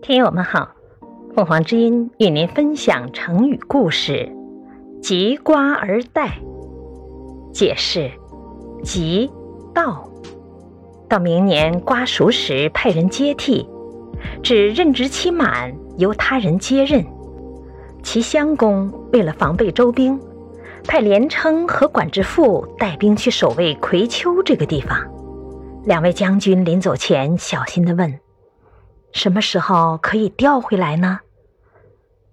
听友们好，凤凰之音与您分享成语故事“急瓜而待”。解释：急到，到明年瓜熟时派人接替，指任职期满由他人接任。齐襄公为了防备周兵，派连称和管之父带兵去守卫葵丘这个地方。两位将军临走前小心地问。什么时候可以调回来呢？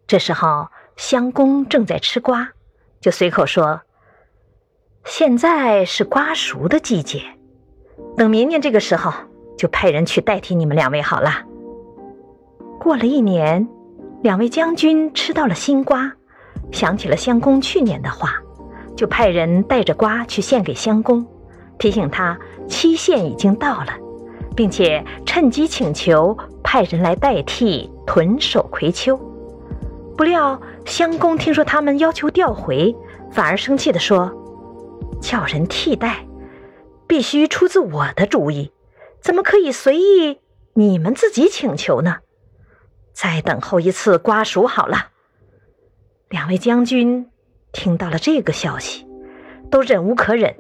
这时候，襄公正在吃瓜，就随口说：“现在是瓜熟的季节，等明年这个时候，就派人去代替你们两位好了。”过了一年，两位将军吃到了新瓜，想起了襄公去年的话，就派人带着瓜去献给襄公，提醒他期限已经到了，并且趁机请求。派人来代替屯守葵丘，不料襄公听说他们要求调回，反而生气地说：“叫人替代，必须出自我的主意，怎么可以随意你们自己请求呢？再等候一次瓜熟好了。”两位将军听到了这个消息，都忍无可忍，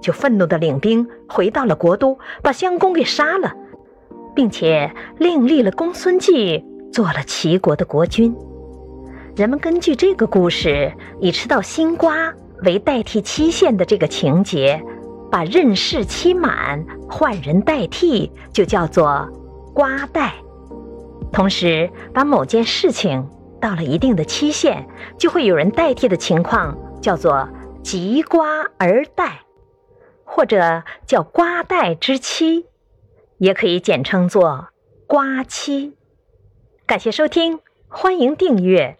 就愤怒地领兵回到了国都，把襄公给杀了。并且另立了公孙季做了齐国的国君。人们根据这个故事，以吃到新瓜为代替期限的这个情节，把任事期满换人代替就叫做瓜代。同时，把某件事情到了一定的期限，就会有人代替的情况，叫做急瓜而代，或者叫瓜代之妻。也可以简称作“瓜妻”。感谢收听，欢迎订阅。